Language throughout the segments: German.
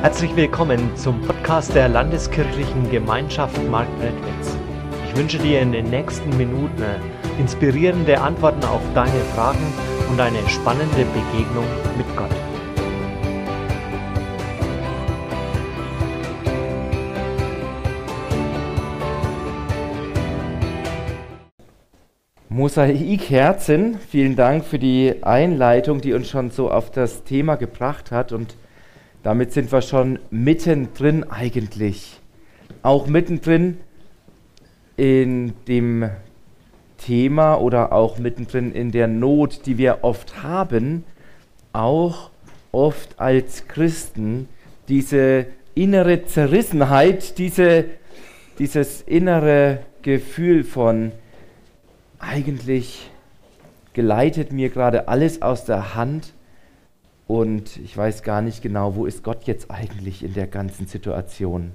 Herzlich willkommen zum Podcast der Landeskirchlichen Gemeinschaft Marktredwitz. Ich wünsche dir in den nächsten Minuten inspirierende Antworten auf deine Fragen und eine spannende Begegnung mit Gott. Mosaikherzen, vielen Dank für die Einleitung, die uns schon so auf das Thema gebracht hat und damit sind wir schon mittendrin eigentlich. Auch mittendrin in dem Thema oder auch mittendrin in der Not, die wir oft haben, auch oft als Christen, diese innere Zerrissenheit, diese, dieses innere Gefühl von eigentlich geleitet mir gerade alles aus der Hand und ich weiß gar nicht genau, wo ist Gott jetzt eigentlich in der ganzen Situation.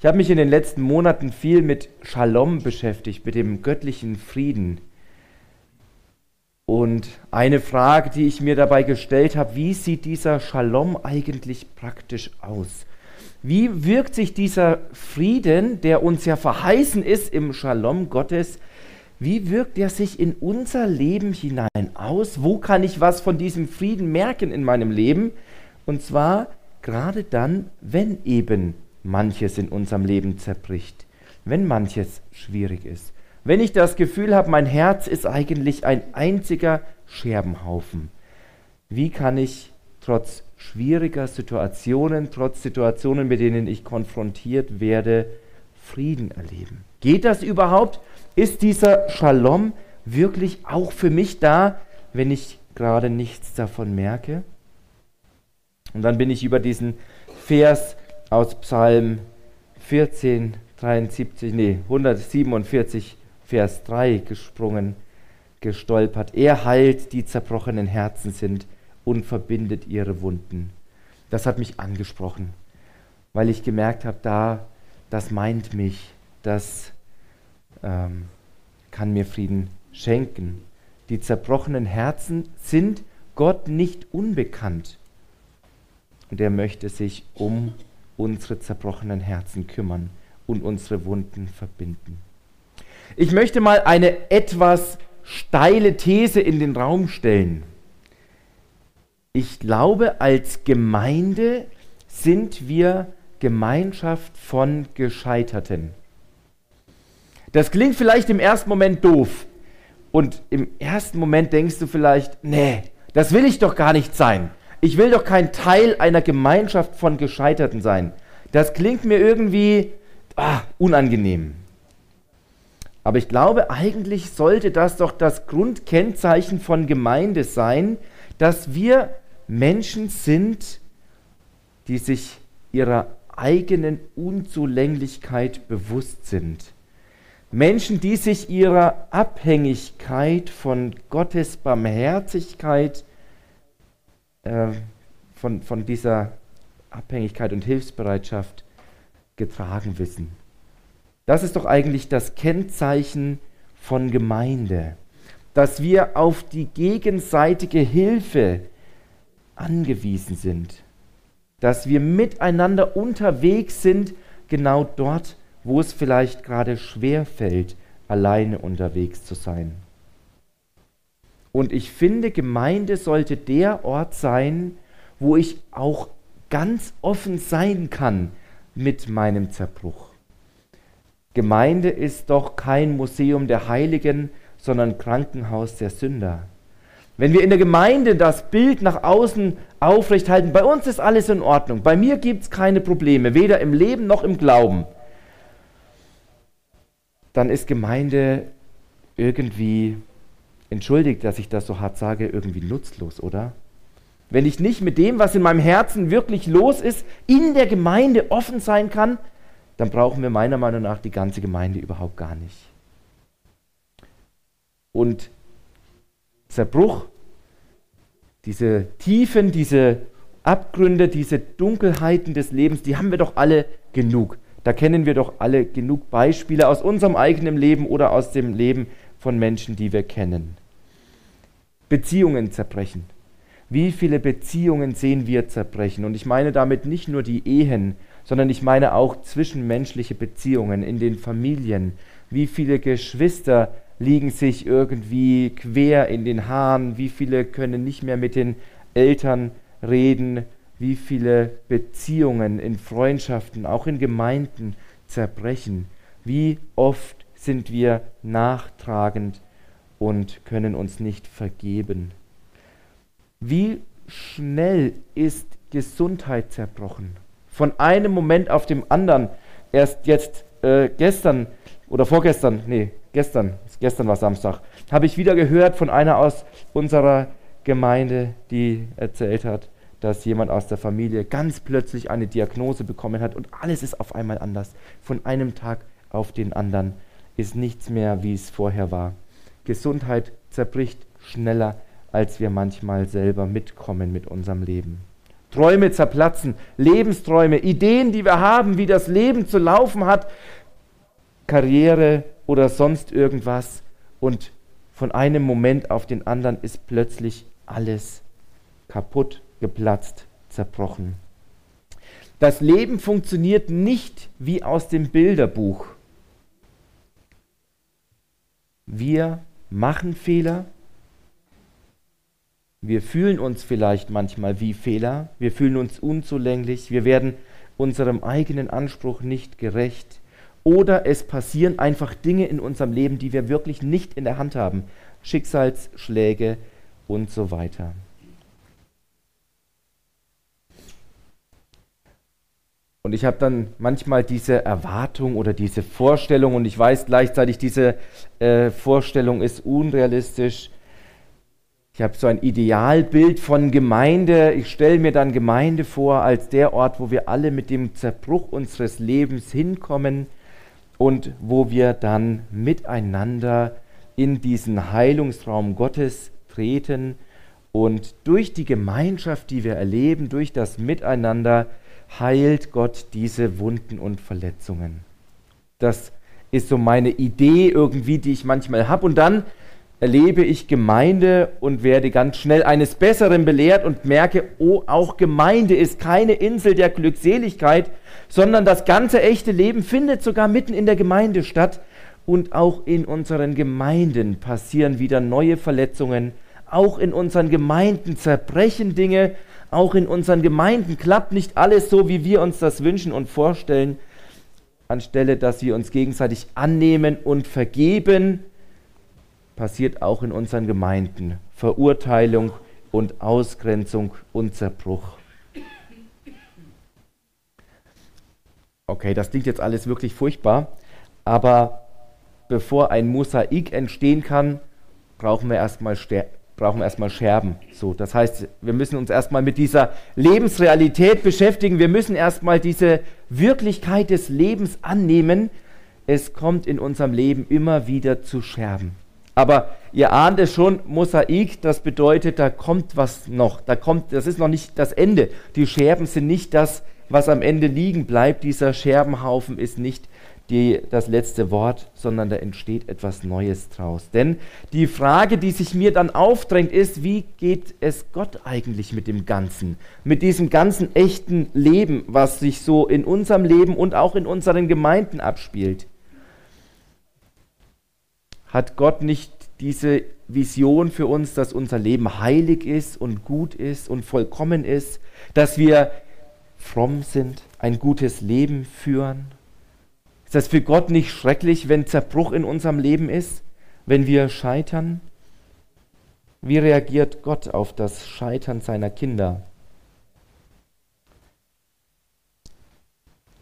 Ich habe mich in den letzten Monaten viel mit Shalom beschäftigt, mit dem göttlichen Frieden. Und eine Frage, die ich mir dabei gestellt habe, wie sieht dieser Shalom eigentlich praktisch aus? Wie wirkt sich dieser Frieden, der uns ja verheißen ist im Shalom Gottes, wie wirkt er sich in unser Leben hinein aus? Wo kann ich was von diesem Frieden merken in meinem Leben? Und zwar gerade dann, wenn eben manches in unserem Leben zerbricht, wenn manches schwierig ist. Wenn ich das Gefühl habe, mein Herz ist eigentlich ein einziger Scherbenhaufen. Wie kann ich trotz schwieriger Situationen, trotz Situationen, mit denen ich konfrontiert werde, Frieden erleben? Geht das überhaupt? Ist dieser Shalom wirklich auch für mich da, wenn ich gerade nichts davon merke? Und dann bin ich über diesen Vers aus Psalm 14, 73, nee, 147, Vers 3 gesprungen, gestolpert. Er heilt, die zerbrochenen Herzen sind und verbindet ihre Wunden. Das hat mich angesprochen, weil ich gemerkt habe, da, das meint mich, das ähm, kann mir Frieden schenken. Die zerbrochenen Herzen sind Gott nicht unbekannt. Und er möchte sich um unsere zerbrochenen Herzen kümmern und unsere Wunden verbinden. Ich möchte mal eine etwas steile These in den Raum stellen. Ich glaube, als Gemeinde sind wir Gemeinschaft von Gescheiterten. Das klingt vielleicht im ersten Moment doof. Und im ersten Moment denkst du vielleicht, nee, das will ich doch gar nicht sein. Ich will doch kein Teil einer Gemeinschaft von Gescheiterten sein. Das klingt mir irgendwie ah, unangenehm. Aber ich glaube, eigentlich sollte das doch das Grundkennzeichen von Gemeinde sein, dass wir Menschen sind, die sich ihrer eigenen Unzulänglichkeit bewusst sind Menschen, die sich ihrer Abhängigkeit von Gottes Barmherzigkeit, äh, von, von dieser Abhängigkeit und Hilfsbereitschaft getragen wissen. Das ist doch eigentlich das Kennzeichen von Gemeinde, dass wir auf die gegenseitige Hilfe angewiesen sind, dass wir miteinander unterwegs sind, genau dort, wo es vielleicht gerade schwer fällt, alleine unterwegs zu sein. Und ich finde, Gemeinde sollte der Ort sein, wo ich auch ganz offen sein kann mit meinem Zerbruch. Gemeinde ist doch kein Museum der Heiligen, sondern Krankenhaus der Sünder. Wenn wir in der Gemeinde das Bild nach außen aufrechthalten, bei uns ist alles in Ordnung, bei mir gibt es keine Probleme, weder im Leben noch im Glauben, dann ist Gemeinde irgendwie, entschuldigt, dass ich das so hart sage, irgendwie nutzlos, oder? Wenn ich nicht mit dem, was in meinem Herzen wirklich los ist, in der Gemeinde offen sein kann, dann brauchen wir meiner Meinung nach die ganze Gemeinde überhaupt gar nicht. Und Zerbruch, diese Tiefen, diese Abgründe, diese Dunkelheiten des Lebens, die haben wir doch alle genug. Da kennen wir doch alle genug Beispiele aus unserem eigenen Leben oder aus dem Leben von Menschen, die wir kennen. Beziehungen zerbrechen. Wie viele Beziehungen sehen wir zerbrechen? Und ich meine damit nicht nur die Ehen, sondern ich meine auch zwischenmenschliche Beziehungen in den Familien. Wie viele Geschwister liegen sich irgendwie quer in den Haaren? Wie viele können nicht mehr mit den Eltern reden? Wie viele Beziehungen in Freundschaften, auch in Gemeinden zerbrechen? Wie oft sind wir nachtragend und können uns nicht vergeben? Wie schnell ist Gesundheit zerbrochen? Von einem Moment auf den anderen. Erst jetzt, äh, gestern oder vorgestern, nee, gestern, gestern war Samstag, habe ich wieder gehört von einer aus unserer Gemeinde, die erzählt hat, dass jemand aus der Familie ganz plötzlich eine Diagnose bekommen hat und alles ist auf einmal anders. Von einem Tag auf den anderen ist nichts mehr, wie es vorher war. Gesundheit zerbricht schneller als wir manchmal selber mitkommen mit unserem Leben. Träume zerplatzen, Lebensträume, Ideen, die wir haben, wie das Leben zu laufen hat, Karriere oder sonst irgendwas. Und von einem Moment auf den anderen ist plötzlich alles kaputt, geplatzt, zerbrochen. Das Leben funktioniert nicht wie aus dem Bilderbuch. Wir machen Fehler, wir fühlen uns vielleicht manchmal wie Fehler, wir fühlen uns unzulänglich, wir werden unserem eigenen Anspruch nicht gerecht oder es passieren einfach Dinge in unserem Leben, die wir wirklich nicht in der Hand haben, Schicksalsschläge und so weiter. Und ich habe dann manchmal diese Erwartung oder diese Vorstellung und ich weiß gleichzeitig, diese äh, Vorstellung ist unrealistisch ich habe so ein Idealbild von Gemeinde. Ich stelle mir dann Gemeinde vor als der Ort, wo wir alle mit dem Zerbruch unseres Lebens hinkommen und wo wir dann miteinander in diesen Heilungsraum Gottes treten und durch die Gemeinschaft, die wir erleben, durch das Miteinander, heilt Gott diese Wunden und Verletzungen. Das ist so meine Idee irgendwie, die ich manchmal habe. Und dann erlebe ich Gemeinde und werde ganz schnell eines Besseren belehrt und merke, oh, auch Gemeinde ist keine Insel der Glückseligkeit, sondern das ganze echte Leben findet sogar mitten in der Gemeinde statt. Und auch in unseren Gemeinden passieren wieder neue Verletzungen. Auch in unseren Gemeinden zerbrechen Dinge. Auch in unseren Gemeinden klappt nicht alles so, wie wir uns das wünschen und vorstellen. Anstelle, dass wir uns gegenseitig annehmen und vergeben, passiert auch in unseren Gemeinden. Verurteilung und Ausgrenzung und Zerbruch. Okay, das klingt jetzt alles wirklich furchtbar, aber bevor ein Mosaik entstehen kann, brauchen wir erstmal brauchen wir erstmal Scherben. So, das heißt, wir müssen uns erstmal mit dieser Lebensrealität beschäftigen. Wir müssen erstmal diese Wirklichkeit des Lebens annehmen. Es kommt in unserem Leben immer wieder zu Scherben. Aber ihr ahnt es schon, Mosaik, das bedeutet, da kommt was noch. Da kommt, das ist noch nicht das Ende. Die Scherben sind nicht das, was am Ende liegen bleibt. Dieser Scherbenhaufen ist nicht die, das letzte Wort, sondern da entsteht etwas Neues draus. Denn die Frage, die sich mir dann aufdrängt, ist, wie geht es Gott eigentlich mit dem Ganzen? Mit diesem ganzen echten Leben, was sich so in unserem Leben und auch in unseren Gemeinden abspielt? Hat Gott nicht diese Vision für uns, dass unser Leben heilig ist und gut ist und vollkommen ist, dass wir fromm sind, ein gutes Leben führen? Ist das für Gott nicht schrecklich, wenn Zerbruch in unserem Leben ist, wenn wir scheitern? Wie reagiert Gott auf das Scheitern seiner Kinder?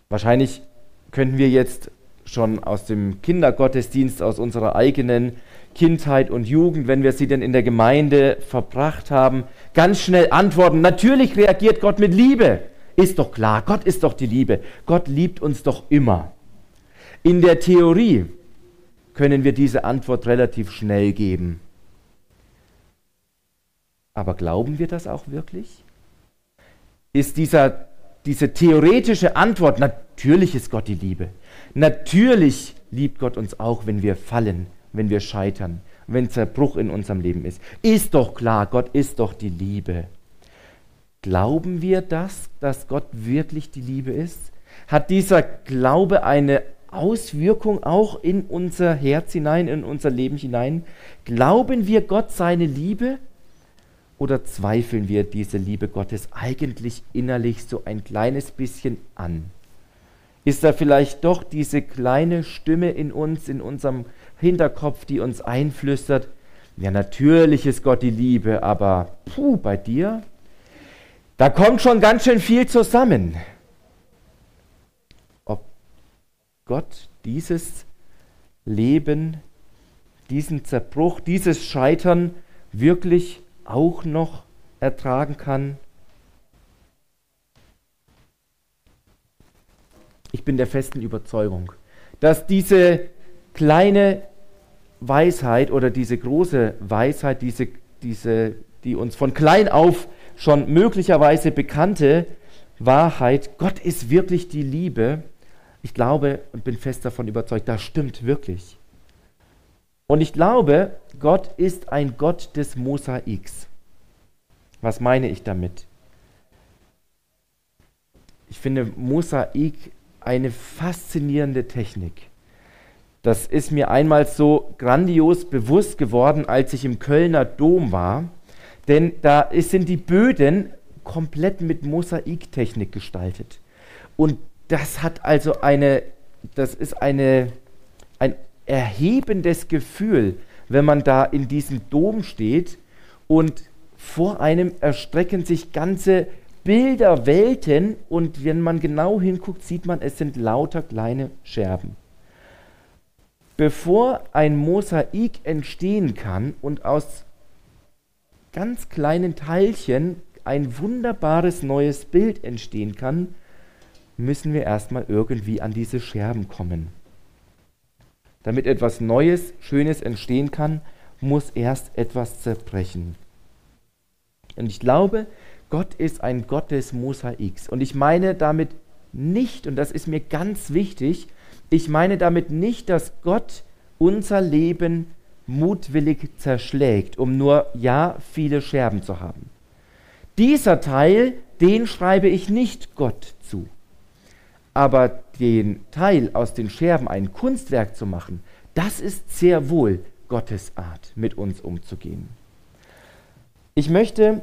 Wahrscheinlich könnten wir jetzt schon aus dem Kindergottesdienst, aus unserer eigenen Kindheit und Jugend, wenn wir sie denn in der Gemeinde verbracht haben, ganz schnell antworten. Natürlich reagiert Gott mit Liebe. Ist doch klar, Gott ist doch die Liebe. Gott liebt uns doch immer. In der Theorie können wir diese Antwort relativ schnell geben. Aber glauben wir das auch wirklich? Ist dieser, diese theoretische Antwort, natürlich ist Gott die Liebe, Natürlich liebt Gott uns auch, wenn wir fallen, wenn wir scheitern, wenn Zerbruch in unserem Leben ist. Ist doch klar, Gott ist doch die Liebe. Glauben wir das, dass Gott wirklich die Liebe ist? Hat dieser Glaube eine Auswirkung auch in unser Herz hinein, in unser Leben hinein? Glauben wir Gott seine Liebe oder zweifeln wir diese Liebe Gottes eigentlich innerlich so ein kleines bisschen an? Ist da vielleicht doch diese kleine Stimme in uns, in unserem Hinterkopf, die uns einflüstert, ja natürlich ist Gott die Liebe, aber puh, bei dir, da kommt schon ganz schön viel zusammen. Ob Gott dieses Leben, diesen Zerbruch, dieses Scheitern wirklich auch noch ertragen kann? Ich bin der festen Überzeugung, dass diese kleine Weisheit oder diese große Weisheit, diese, diese, die uns von klein auf schon möglicherweise bekannte Wahrheit, Gott ist wirklich die Liebe, ich glaube und bin fest davon überzeugt, das stimmt wirklich. Und ich glaube, Gott ist ein Gott des Mosaiks. Was meine ich damit? Ich finde Mosaik eine faszinierende Technik. Das ist mir einmal so grandios bewusst geworden, als ich im Kölner Dom war. Denn da sind die Böden komplett mit Mosaiktechnik gestaltet. Und das hat also eine, das ist eine, ein erhebendes Gefühl, wenn man da in diesem Dom steht und vor einem erstrecken sich ganze Bilder, Welten und wenn man genau hinguckt, sieht man, es sind lauter kleine Scherben. Bevor ein Mosaik entstehen kann und aus ganz kleinen Teilchen ein wunderbares neues Bild entstehen kann, müssen wir erstmal irgendwie an diese Scherben kommen. Damit etwas Neues, Schönes entstehen kann, muss erst etwas zerbrechen. Und ich glaube, Gott ist ein Gott des Mosaiks. Und ich meine damit nicht, und das ist mir ganz wichtig, ich meine damit nicht, dass Gott unser Leben mutwillig zerschlägt, um nur ja viele Scherben zu haben. Dieser Teil, den schreibe ich nicht Gott zu. Aber den Teil aus den Scherben ein Kunstwerk zu machen, das ist sehr wohl Gottes Art, mit uns umzugehen. Ich möchte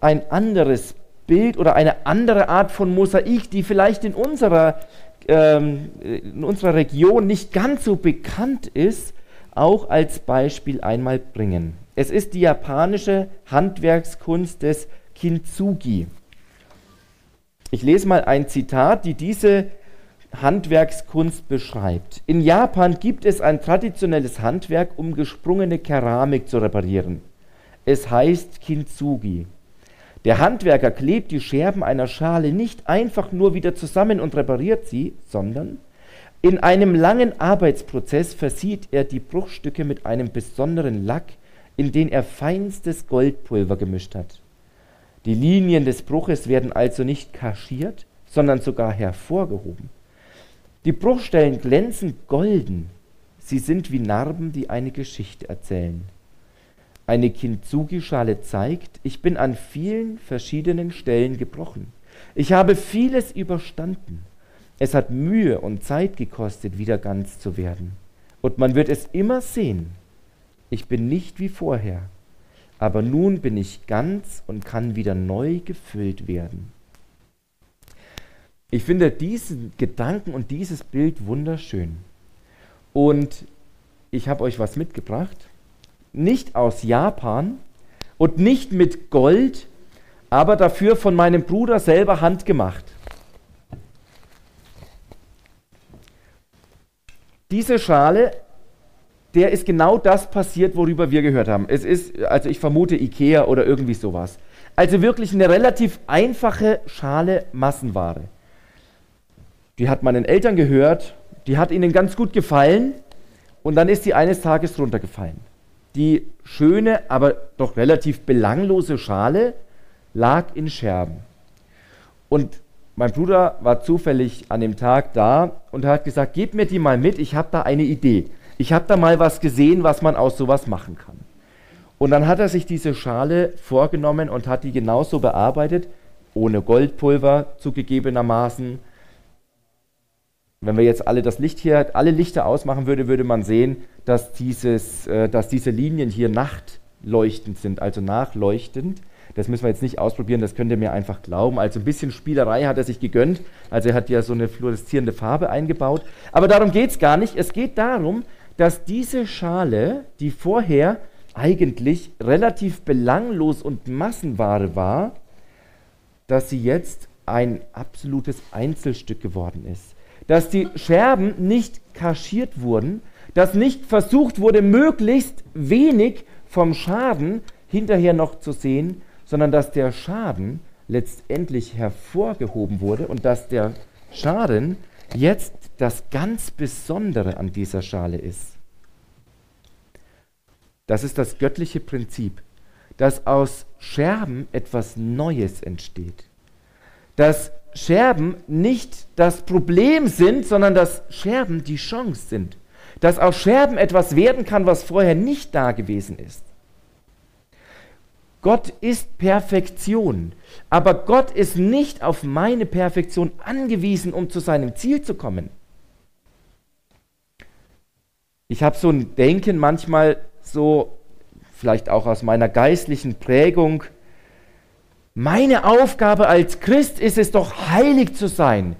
ein anderes Bild oder eine andere Art von Mosaik, die vielleicht in unserer, ähm, in unserer Region nicht ganz so bekannt ist, auch als Beispiel einmal bringen. Es ist die japanische Handwerkskunst des Kintsugi. Ich lese mal ein Zitat, die diese Handwerkskunst beschreibt. In Japan gibt es ein traditionelles Handwerk, um gesprungene Keramik zu reparieren. Es heißt Kintsugi. Der Handwerker klebt die Scherben einer Schale nicht einfach nur wieder zusammen und repariert sie, sondern in einem langen Arbeitsprozess versieht er die Bruchstücke mit einem besonderen Lack, in den er feinstes Goldpulver gemischt hat. Die Linien des Bruches werden also nicht kaschiert, sondern sogar hervorgehoben. Die Bruchstellen glänzen golden. Sie sind wie Narben, die eine Geschichte erzählen. Eine Kintsugi-Schale zeigt, ich bin an vielen verschiedenen Stellen gebrochen. Ich habe vieles überstanden. Es hat Mühe und Zeit gekostet, wieder ganz zu werden. Und man wird es immer sehen. Ich bin nicht wie vorher, aber nun bin ich ganz und kann wieder neu gefüllt werden. Ich finde diesen Gedanken und dieses Bild wunderschön. Und ich habe euch was mitgebracht. Nicht aus Japan und nicht mit Gold, aber dafür von meinem Bruder selber handgemacht. Diese Schale, der ist genau das passiert, worüber wir gehört haben. Es ist, also ich vermute Ikea oder irgendwie sowas. Also wirklich eine relativ einfache Schale Massenware. Die hat meinen Eltern gehört, die hat ihnen ganz gut gefallen und dann ist sie eines Tages runtergefallen. Die schöne, aber doch relativ belanglose Schale lag in Scherben. Und mein Bruder war zufällig an dem Tag da und hat gesagt, gib mir die mal mit, ich habe da eine Idee. Ich habe da mal was gesehen, was man aus sowas machen kann. Und dann hat er sich diese Schale vorgenommen und hat die genauso bearbeitet, ohne Goldpulver zugegebenermaßen. Wenn wir jetzt alle das Licht hier, alle Lichter ausmachen würde, würde man sehen, dass, dieses, äh, dass diese Linien hier nachtleuchtend sind, also nachleuchtend. Das müssen wir jetzt nicht ausprobieren, das könnt ihr mir einfach glauben. Also ein bisschen Spielerei hat er sich gegönnt. Also er hat ja so eine fluoreszierende Farbe eingebaut. Aber darum geht es gar nicht. Es geht darum, dass diese Schale, die vorher eigentlich relativ belanglos und Massenware war, dass sie jetzt ein absolutes Einzelstück geworden ist. Dass die Scherben nicht kaschiert wurden, dass nicht versucht wurde, möglichst wenig vom Schaden hinterher noch zu sehen, sondern dass der Schaden letztendlich hervorgehoben wurde und dass der Schaden jetzt das ganz Besondere an dieser Schale ist. Das ist das göttliche Prinzip, dass aus Scherben etwas Neues entsteht. Dass Scherben nicht das Problem sind, sondern dass Scherben die Chance sind. Dass aus Scherben etwas werden kann, was vorher nicht da gewesen ist. Gott ist Perfektion, aber Gott ist nicht auf meine Perfektion angewiesen, um zu seinem Ziel zu kommen. Ich habe so ein Denken manchmal so, vielleicht auch aus meiner geistlichen Prägung, meine Aufgabe als Christ ist es doch, heilig zu sein,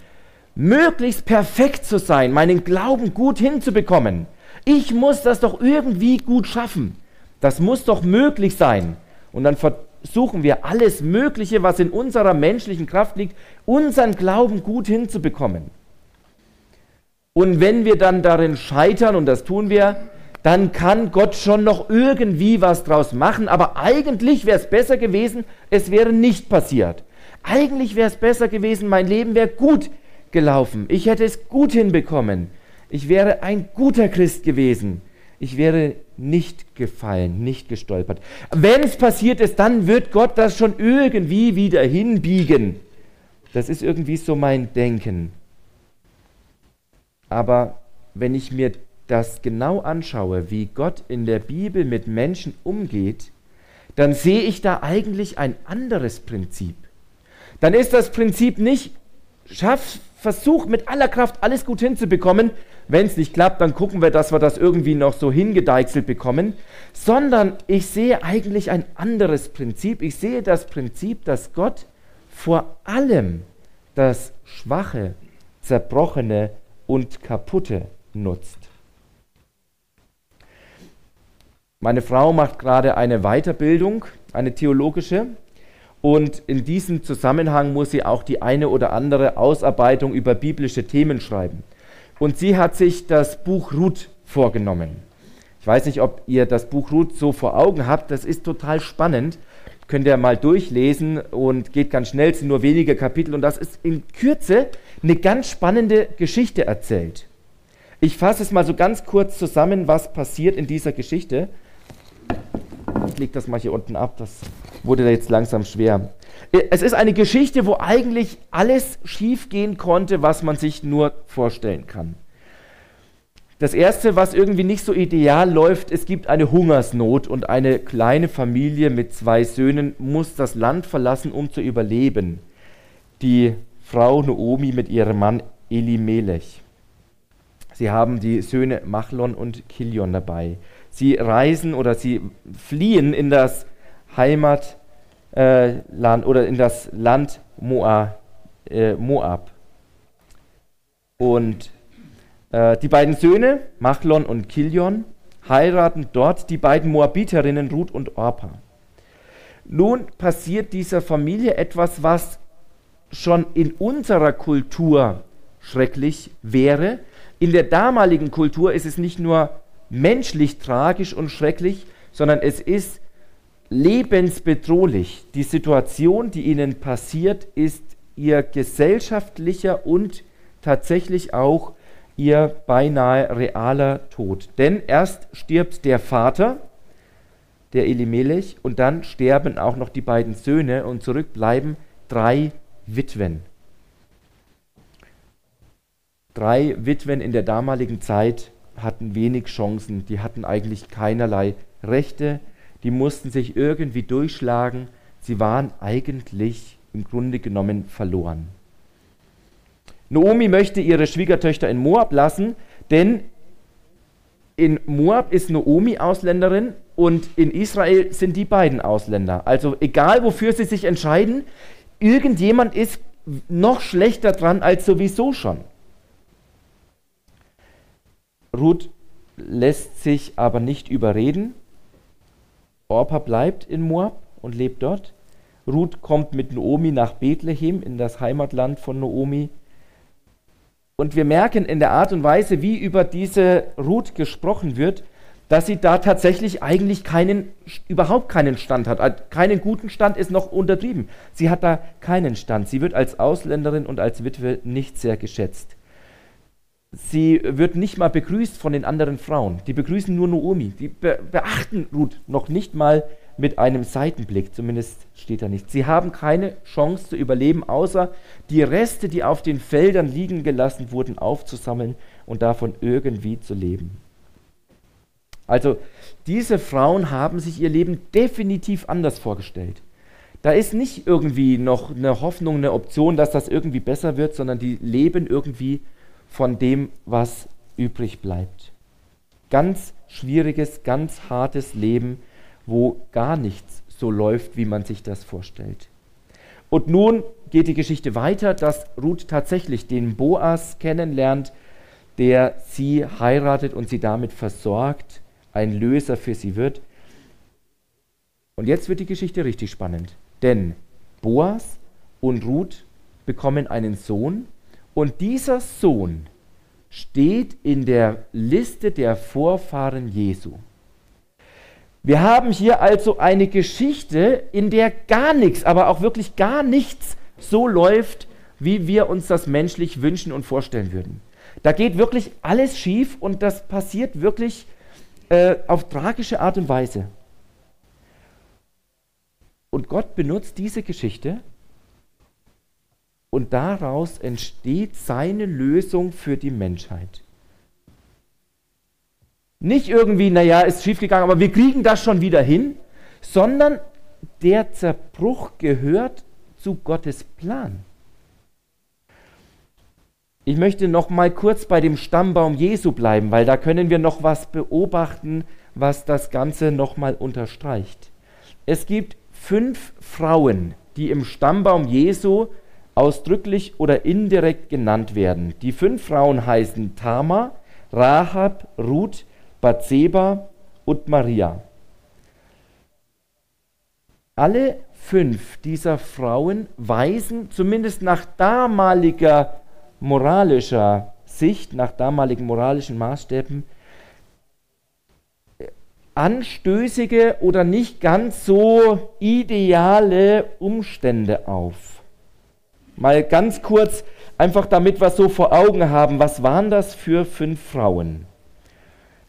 möglichst perfekt zu sein, meinen Glauben gut hinzubekommen. Ich muss das doch irgendwie gut schaffen. Das muss doch möglich sein. Und dann versuchen wir alles Mögliche, was in unserer menschlichen Kraft liegt, unseren Glauben gut hinzubekommen. Und wenn wir dann darin scheitern, und das tun wir, dann kann Gott schon noch irgendwie was draus machen. Aber eigentlich wäre es besser gewesen, es wäre nicht passiert. Eigentlich wäre es besser gewesen, mein Leben wäre gut gelaufen. Ich hätte es gut hinbekommen. Ich wäre ein guter Christ gewesen ich wäre nicht gefallen, nicht gestolpert. Wenn es passiert ist, dann wird Gott das schon irgendwie wieder hinbiegen. Das ist irgendwie so mein Denken. Aber wenn ich mir das genau anschaue, wie Gott in der Bibel mit Menschen umgeht, dann sehe ich da eigentlich ein anderes Prinzip. Dann ist das Prinzip nicht, schaff, versuch mit aller Kraft alles gut hinzubekommen, wenn es nicht klappt, dann gucken wir, dass wir das irgendwie noch so hingedeichselt bekommen, sondern ich sehe eigentlich ein anderes Prinzip. Ich sehe das Prinzip, dass Gott vor allem das Schwache, Zerbrochene und Kaputte nutzt. Meine Frau macht gerade eine Weiterbildung, eine theologische, und in diesem Zusammenhang muss sie auch die eine oder andere Ausarbeitung über biblische Themen schreiben und sie hat sich das Buch Ruth vorgenommen. Ich weiß nicht, ob ihr das Buch Ruth so vor Augen habt, das ist total spannend. Könnt ihr mal durchlesen und geht ganz schnell, es sind nur wenige Kapitel und das ist in Kürze eine ganz spannende Geschichte erzählt. Ich fasse es mal so ganz kurz zusammen, was passiert in dieser Geschichte. Ich lege das mal hier unten ab, das wurde da jetzt langsam schwer. Es ist eine Geschichte, wo eigentlich alles schiefgehen konnte, was man sich nur vorstellen kann. Das Erste, was irgendwie nicht so ideal läuft, es gibt eine Hungersnot und eine kleine Familie mit zwei Söhnen muss das Land verlassen, um zu überleben. Die Frau Noomi mit ihrem Mann Elimelech. Sie haben die Söhne Machlon und Kilion dabei. Sie reisen oder sie fliehen in das Heimat äh, oder in das Land Moab. Äh, Moab. Und die beiden Söhne, Machlon und Kilion, heiraten dort die beiden Moabiterinnen Ruth und Orpa. Nun passiert dieser Familie etwas, was schon in unserer Kultur schrecklich wäre. In der damaligen Kultur ist es nicht nur menschlich tragisch und schrecklich, sondern es ist lebensbedrohlich. Die Situation, die ihnen passiert, ist ihr gesellschaftlicher und tatsächlich auch ihr beinahe realer Tod. Denn erst stirbt der Vater, der Elimelech, und dann sterben auch noch die beiden Söhne und zurückbleiben drei Witwen. Drei Witwen in der damaligen Zeit hatten wenig Chancen, die hatten eigentlich keinerlei Rechte, die mussten sich irgendwie durchschlagen. Sie waren eigentlich im Grunde genommen verloren. Naomi möchte ihre Schwiegertöchter in Moab lassen, denn in Moab ist Naomi Ausländerin und in Israel sind die beiden Ausländer. Also egal wofür sie sich entscheiden, irgendjemand ist noch schlechter dran als sowieso schon. Ruth lässt sich aber nicht überreden. Orpa bleibt in Moab und lebt dort. Ruth kommt mit Naomi nach Bethlehem in das Heimatland von Naomi. Und wir merken in der Art und Weise, wie über diese Ruth gesprochen wird, dass sie da tatsächlich eigentlich keinen, überhaupt keinen Stand hat. Keinen guten Stand ist noch untertrieben. Sie hat da keinen Stand. Sie wird als Ausländerin und als Witwe nicht sehr geschätzt. Sie wird nicht mal begrüßt von den anderen Frauen. Die begrüßen nur Naomi. Die be beachten Ruth noch nicht mal mit einem Seitenblick, zumindest steht da nicht. Sie haben keine Chance zu überleben, außer die Reste, die auf den Feldern liegen gelassen wurden, aufzusammeln und davon irgendwie zu leben. Also diese Frauen haben sich ihr Leben definitiv anders vorgestellt. Da ist nicht irgendwie noch eine Hoffnung, eine Option, dass das irgendwie besser wird, sondern die leben irgendwie von dem, was übrig bleibt. Ganz schwieriges, ganz hartes Leben wo gar nichts so läuft, wie man sich das vorstellt. Und nun geht die Geschichte weiter, dass Ruth tatsächlich den Boas kennenlernt, der sie heiratet und sie damit versorgt, ein Löser für sie wird. Und jetzt wird die Geschichte richtig spannend, denn Boas und Ruth bekommen einen Sohn und dieser Sohn steht in der Liste der Vorfahren Jesu. Wir haben hier also eine Geschichte, in der gar nichts, aber auch wirklich gar nichts so läuft, wie wir uns das menschlich wünschen und vorstellen würden. Da geht wirklich alles schief und das passiert wirklich äh, auf tragische Art und Weise. Und Gott benutzt diese Geschichte und daraus entsteht seine Lösung für die Menschheit. Nicht irgendwie, naja, ist schiefgegangen, aber wir kriegen das schon wieder hin, sondern der Zerbruch gehört zu Gottes Plan. Ich möchte noch mal kurz bei dem Stammbaum Jesu bleiben, weil da können wir noch was beobachten, was das Ganze noch mal unterstreicht. Es gibt fünf Frauen, die im Stammbaum Jesu ausdrücklich oder indirekt genannt werden. Die fünf Frauen heißen Tama, Rahab, Ruth, Bathseba und Maria. Alle fünf dieser Frauen weisen zumindest nach damaliger moralischer Sicht, nach damaligen moralischen Maßstäben, anstößige oder nicht ganz so ideale Umstände auf. Mal ganz kurz, einfach damit wir so vor Augen haben, was waren das für fünf Frauen?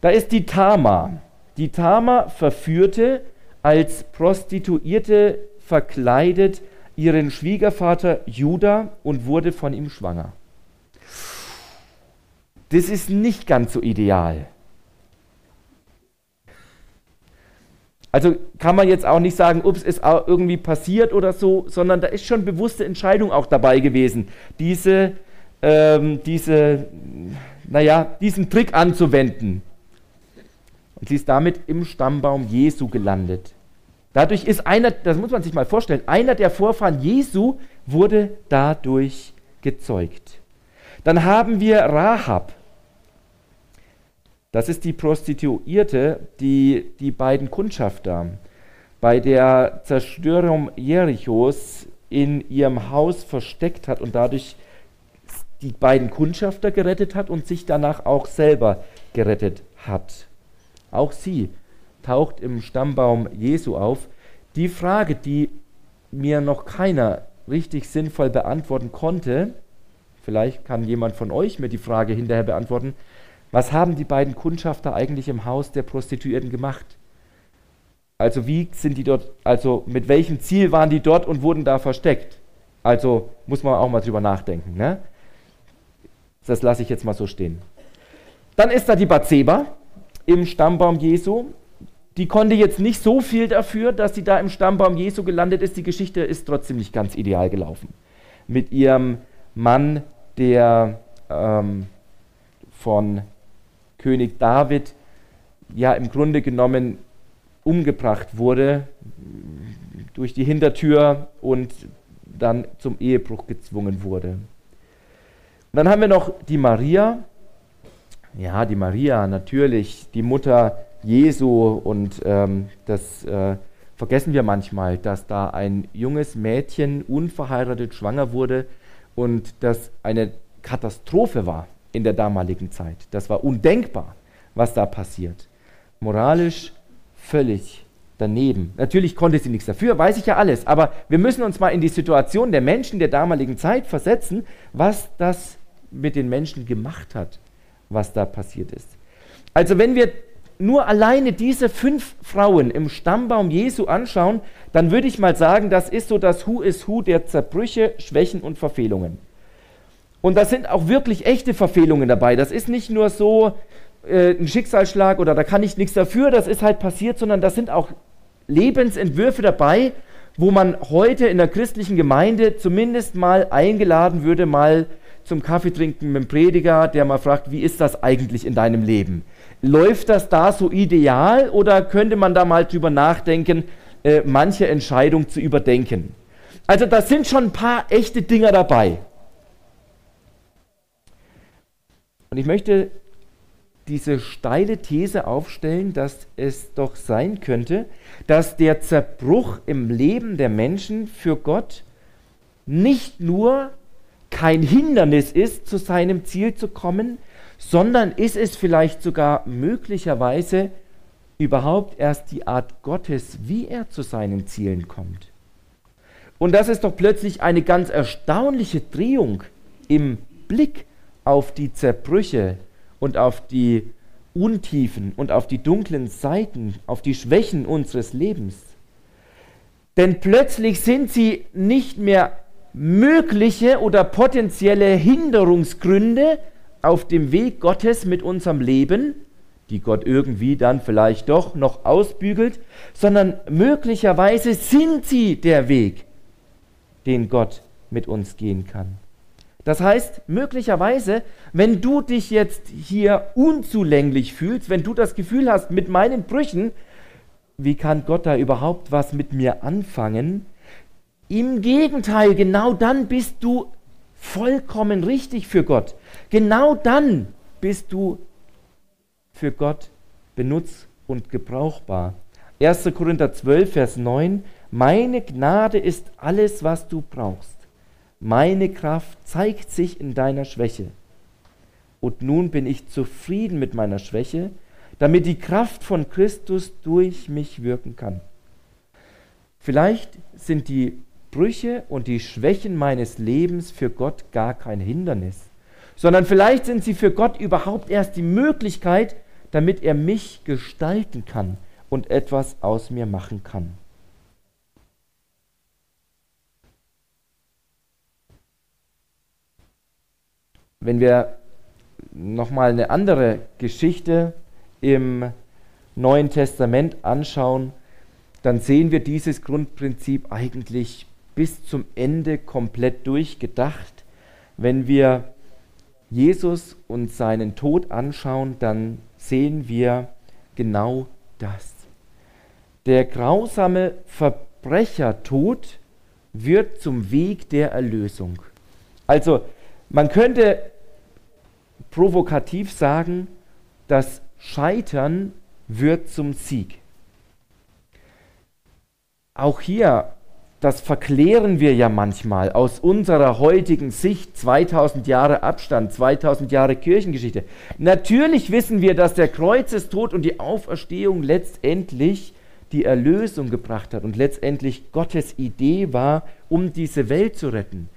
Da ist die Tama. Die Tama verführte als Prostituierte verkleidet ihren Schwiegervater Judah und wurde von ihm schwanger. Das ist nicht ganz so ideal. Also kann man jetzt auch nicht sagen, ups, ist irgendwie passiert oder so, sondern da ist schon bewusste Entscheidung auch dabei gewesen, diese, ähm, diese, naja, diesen Trick anzuwenden. Und sie ist damit im Stammbaum Jesu gelandet. Dadurch ist einer, das muss man sich mal vorstellen, einer der Vorfahren Jesu wurde dadurch gezeugt. Dann haben wir Rahab. Das ist die Prostituierte, die die beiden Kundschafter bei der Zerstörung Jerichos in ihrem Haus versteckt hat und dadurch die beiden Kundschafter gerettet hat und sich danach auch selber gerettet hat. Auch sie taucht im Stammbaum Jesu auf. Die Frage, die mir noch keiner richtig sinnvoll beantworten konnte, vielleicht kann jemand von euch mir die Frage hinterher beantworten, was haben die beiden Kundschafter eigentlich im Haus der Prostituierten gemacht? Also wie sind die dort, also mit welchem Ziel waren die dort und wurden da versteckt? Also muss man auch mal drüber nachdenken. Ne? Das lasse ich jetzt mal so stehen. Dann ist da die Bathseba, im Stammbaum Jesu, die konnte jetzt nicht so viel dafür, dass sie da im Stammbaum Jesu gelandet ist. Die Geschichte ist trotzdem nicht ganz ideal gelaufen. Mit ihrem Mann, der ähm, von König David ja im Grunde genommen umgebracht wurde durch die Hintertür und dann zum Ehebruch gezwungen wurde. Und dann haben wir noch die Maria. Ja, die Maria, natürlich, die Mutter Jesu. Und ähm, das äh, vergessen wir manchmal, dass da ein junges Mädchen unverheiratet schwanger wurde und das eine Katastrophe war in der damaligen Zeit. Das war undenkbar, was da passiert. Moralisch völlig daneben. Natürlich konnte sie nichts dafür, weiß ich ja alles, aber wir müssen uns mal in die Situation der Menschen der damaligen Zeit versetzen, was das mit den Menschen gemacht hat, was da passiert ist. Also wenn wir nur alleine diese fünf Frauen im Stammbaum Jesu anschauen, dann würde ich mal sagen, das ist so das Who is Who der Zerbrüche, Schwächen und Verfehlungen. Und da sind auch wirklich echte Verfehlungen dabei. Das ist nicht nur so äh, ein Schicksalsschlag oder da kann ich nichts dafür, das ist halt passiert, sondern da sind auch Lebensentwürfe dabei, wo man heute in der christlichen Gemeinde zumindest mal eingeladen würde, mal zum Kaffee trinken mit dem Prediger, der mal fragt, wie ist das eigentlich in deinem Leben? Läuft das da so ideal oder könnte man da mal drüber nachdenken, äh, manche Entscheidung zu überdenken? Also da sind schon ein paar echte Dinger dabei. Und ich möchte diese steile These aufstellen, dass es doch sein könnte, dass der Zerbruch im Leben der Menschen für Gott nicht nur kein Hindernis ist, zu seinem Ziel zu kommen, sondern ist es vielleicht sogar möglicherweise überhaupt erst die Art Gottes, wie er zu seinen Zielen kommt. Und das ist doch plötzlich eine ganz erstaunliche Drehung im Blick auf die Zerbrüche und auf die Untiefen und auf die dunklen Seiten, auf die Schwächen unseres Lebens. Denn plötzlich sind sie nicht mehr mögliche oder potenzielle Hinderungsgründe auf dem Weg Gottes mit unserem Leben, die Gott irgendwie dann vielleicht doch noch ausbügelt, sondern möglicherweise sind sie der Weg, den Gott mit uns gehen kann. Das heißt, möglicherweise, wenn du dich jetzt hier unzulänglich fühlst, wenn du das Gefühl hast, mit meinen Brüchen, wie kann Gott da überhaupt was mit mir anfangen? Im Gegenteil, genau dann bist du vollkommen richtig für Gott. Genau dann bist du für Gott benutzt und gebrauchbar. 1. Korinther 12, Vers 9. Meine Gnade ist alles, was du brauchst. Meine Kraft zeigt sich in deiner Schwäche. Und nun bin ich zufrieden mit meiner Schwäche, damit die Kraft von Christus durch mich wirken kann. Vielleicht sind die Brüche und die Schwächen meines Lebens für Gott gar kein Hindernis, sondern vielleicht sind sie für Gott überhaupt erst die Möglichkeit, damit er mich gestalten kann und etwas aus mir machen kann. Wenn wir nochmal eine andere Geschichte im Neuen Testament anschauen, dann sehen wir dieses Grundprinzip eigentlich bis zum Ende komplett durchgedacht. Wenn wir Jesus und seinen Tod anschauen, dann sehen wir genau das. Der grausame Verbrechertod wird zum Weg der Erlösung. Also man könnte provokativ sagen, das Scheitern wird zum Sieg. Auch hier das verklären wir ja manchmal aus unserer heutigen Sicht, 2000 Jahre Abstand, 2000 Jahre Kirchengeschichte. Natürlich wissen wir, dass der Kreuzestod und die Auferstehung letztendlich die Erlösung gebracht hat und letztendlich Gottes Idee war, um diese Welt zu retten.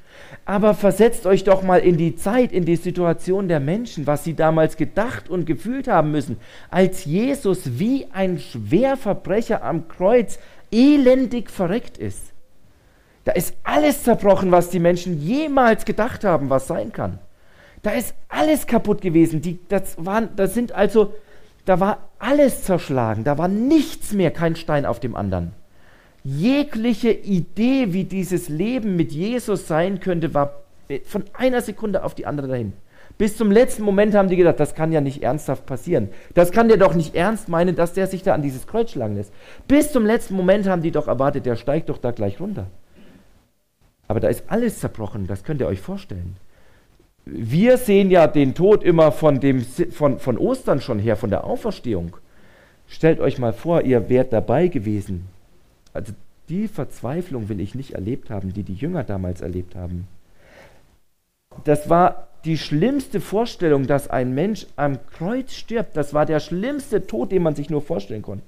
Aber versetzt euch doch mal in die Zeit, in die Situation der Menschen, was sie damals gedacht und gefühlt haben müssen, als Jesus wie ein Schwerverbrecher am Kreuz elendig verreckt ist. Da ist alles zerbrochen, was die Menschen jemals gedacht haben, was sein kann. Da ist alles kaputt gewesen. Die, das, waren, das sind also da war alles zerschlagen, da war nichts mehr, kein Stein auf dem anderen. Jegliche Idee, wie dieses Leben mit Jesus sein könnte, war von einer Sekunde auf die andere dahin. Bis zum letzten Moment haben die gedacht, das kann ja nicht ernsthaft passieren. Das kann der doch nicht ernst meinen, dass der sich da an dieses Kreuz schlagen lässt. Bis zum letzten Moment haben die doch erwartet, der steigt doch da gleich runter. Aber da ist alles zerbrochen, das könnt ihr euch vorstellen. Wir sehen ja den Tod immer von, dem, von, von Ostern schon her, von der Auferstehung. Stellt euch mal vor, ihr wärt dabei gewesen. Also die Verzweiflung will ich nicht erlebt haben, die die Jünger damals erlebt haben. Das war die schlimmste Vorstellung, dass ein Mensch am Kreuz stirbt. Das war der schlimmste Tod, den man sich nur vorstellen konnte.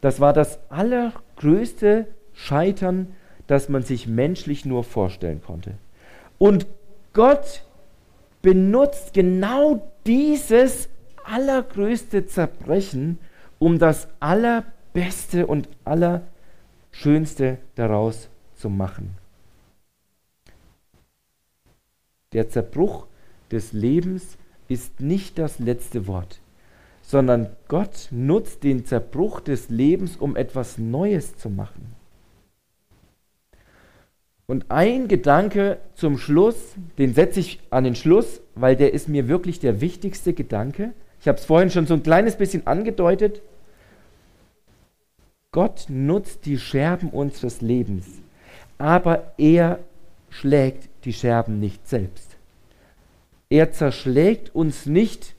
Das war das allergrößte Scheitern, das man sich menschlich nur vorstellen konnte. Und Gott benutzt genau dieses allergrößte Zerbrechen, um das Allerbeste und Allerschönste daraus zu machen. Der Zerbruch des Lebens ist nicht das letzte Wort, sondern Gott nutzt den Zerbruch des Lebens, um etwas Neues zu machen. Und ein Gedanke zum Schluss, den setze ich an den Schluss, weil der ist mir wirklich der wichtigste Gedanke. Ich habe es vorhin schon so ein kleines bisschen angedeutet. Gott nutzt die Scherben unseres Lebens, aber er schlägt die Scherben nicht selbst. Er zerschlägt uns nicht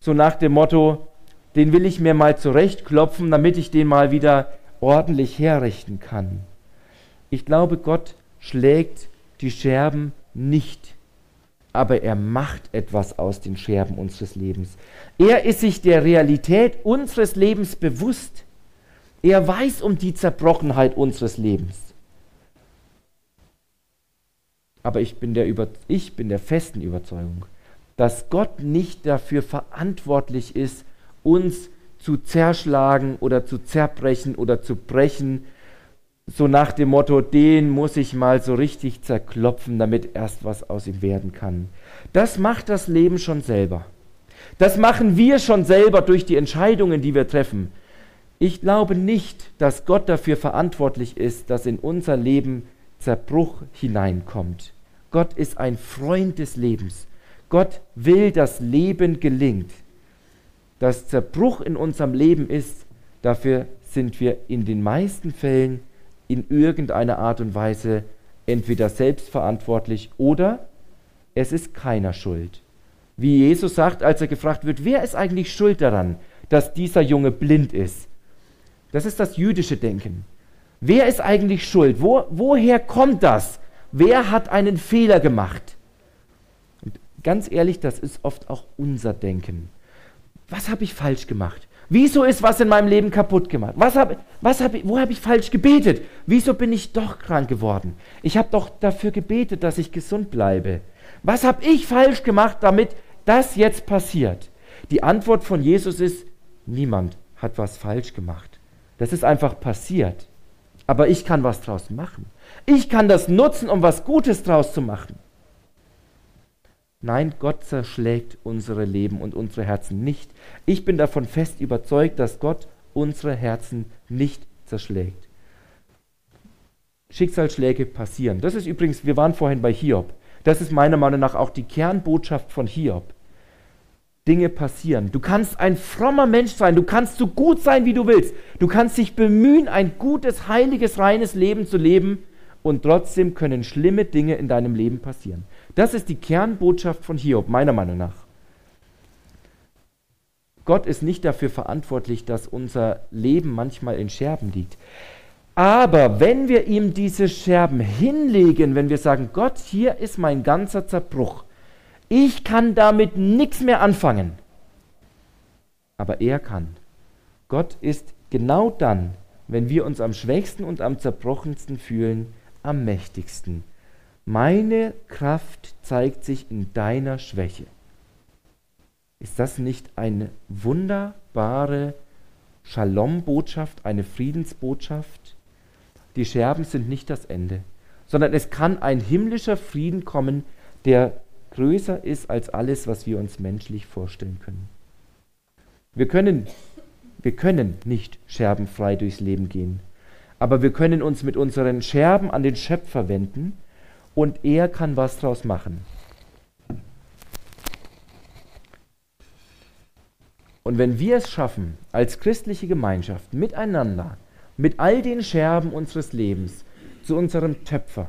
so nach dem Motto, den will ich mir mal zurechtklopfen, damit ich den mal wieder ordentlich herrichten kann. Ich glaube, Gott schlägt die Scherben nicht, aber er macht etwas aus den Scherben unseres Lebens. Er ist sich der Realität unseres Lebens bewusst. Er weiß um die Zerbrochenheit unseres Lebens. Aber ich bin der, Über ich bin der festen Überzeugung, dass Gott nicht dafür verantwortlich ist, uns zu zerschlagen oder zu zerbrechen oder zu brechen, so nach dem Motto, den muss ich mal so richtig zerklopfen, damit erst was aus ihm werden kann. Das macht das Leben schon selber. Das machen wir schon selber durch die Entscheidungen, die wir treffen. Ich glaube nicht, dass Gott dafür verantwortlich ist, dass in unser Leben Zerbruch hineinkommt. Gott ist ein Freund des Lebens. Gott will, dass Leben gelingt. Dass Zerbruch in unserem Leben ist, dafür sind wir in den meisten Fällen in irgendeiner Art und Weise entweder selbstverantwortlich oder es ist keiner schuld. Wie Jesus sagt, als er gefragt wird, wer ist eigentlich schuld daran, dass dieser Junge blind ist? Das ist das jüdische Denken. Wer ist eigentlich schuld? Wo, woher kommt das? Wer hat einen Fehler gemacht? Und ganz ehrlich, das ist oft auch unser Denken. Was habe ich falsch gemacht? Wieso ist was in meinem Leben kaputt gemacht? Was hab, was hab, wo habe ich falsch gebetet? Wieso bin ich doch krank geworden? Ich habe doch dafür gebetet, dass ich gesund bleibe. Was habe ich falsch gemacht, damit das jetzt passiert? Die Antwort von Jesus ist, niemand hat was falsch gemacht. Das ist einfach passiert. Aber ich kann was draus machen. Ich kann das nutzen, um was Gutes draus zu machen. Nein, Gott zerschlägt unsere Leben und unsere Herzen nicht. Ich bin davon fest überzeugt, dass Gott unsere Herzen nicht zerschlägt. Schicksalsschläge passieren. Das ist übrigens, wir waren vorhin bei Hiob. Das ist meiner Meinung nach auch die Kernbotschaft von Hiob. Dinge passieren. Du kannst ein frommer Mensch sein, du kannst so gut sein, wie du willst. Du kannst dich bemühen, ein gutes, heiliges, reines Leben zu leben und trotzdem können schlimme Dinge in deinem Leben passieren. Das ist die Kernbotschaft von Hiob, meiner Meinung nach. Gott ist nicht dafür verantwortlich, dass unser Leben manchmal in Scherben liegt. Aber wenn wir ihm diese Scherben hinlegen, wenn wir sagen, Gott, hier ist mein ganzer Zerbruch, ich kann damit nichts mehr anfangen, aber er kann. Gott ist genau dann, wenn wir uns am schwächsten und am zerbrochensten fühlen, am mächtigsten. Meine Kraft zeigt sich in deiner Schwäche. Ist das nicht eine wunderbare Shalom-Botschaft, eine Friedensbotschaft? Die Scherben sind nicht das Ende, sondern es kann ein himmlischer Frieden kommen, der größer ist als alles, was wir uns menschlich vorstellen können. Wir können, wir können nicht scherbenfrei durchs Leben gehen. Aber wir können uns mit unseren Scherben an den Schöpfer wenden und er kann was draus machen. Und wenn wir es schaffen, als christliche Gemeinschaft miteinander, mit all den Scherben unseres Lebens, zu unserem Töpfer,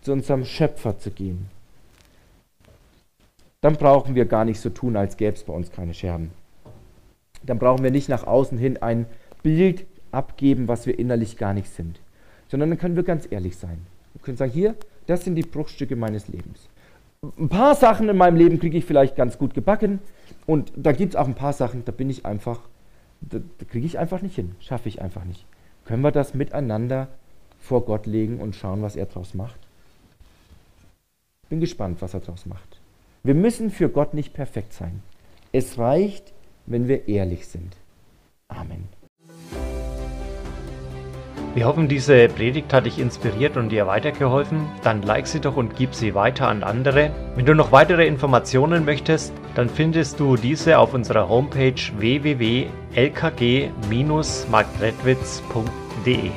zu unserem Schöpfer zu gehen, dann brauchen wir gar nicht so tun, als gäbe es bei uns keine Scherben. Dann brauchen wir nicht nach außen hin ein Bild abgeben, was wir innerlich gar nicht sind, sondern dann können wir ganz ehrlich sein. Wir können sagen, hier, das sind die Bruchstücke meines Lebens. Ein paar Sachen in meinem Leben kriege ich vielleicht ganz gut gebacken und da gibt es auch ein paar Sachen, da bin ich einfach, da, da kriege ich einfach nicht hin, schaffe ich einfach nicht. Können wir das miteinander vor Gott legen und schauen, was er daraus macht? Bin gespannt, was er daraus macht. Wir müssen für Gott nicht perfekt sein. Es reicht, wenn wir ehrlich sind. Amen. Wir hoffen, diese Predigt hat dich inspiriert und dir weitergeholfen. Dann like sie doch und gib sie weiter an andere. Wenn du noch weitere Informationen möchtest, dann findest du diese auf unserer Homepage www.lkg-marktredwitz.de.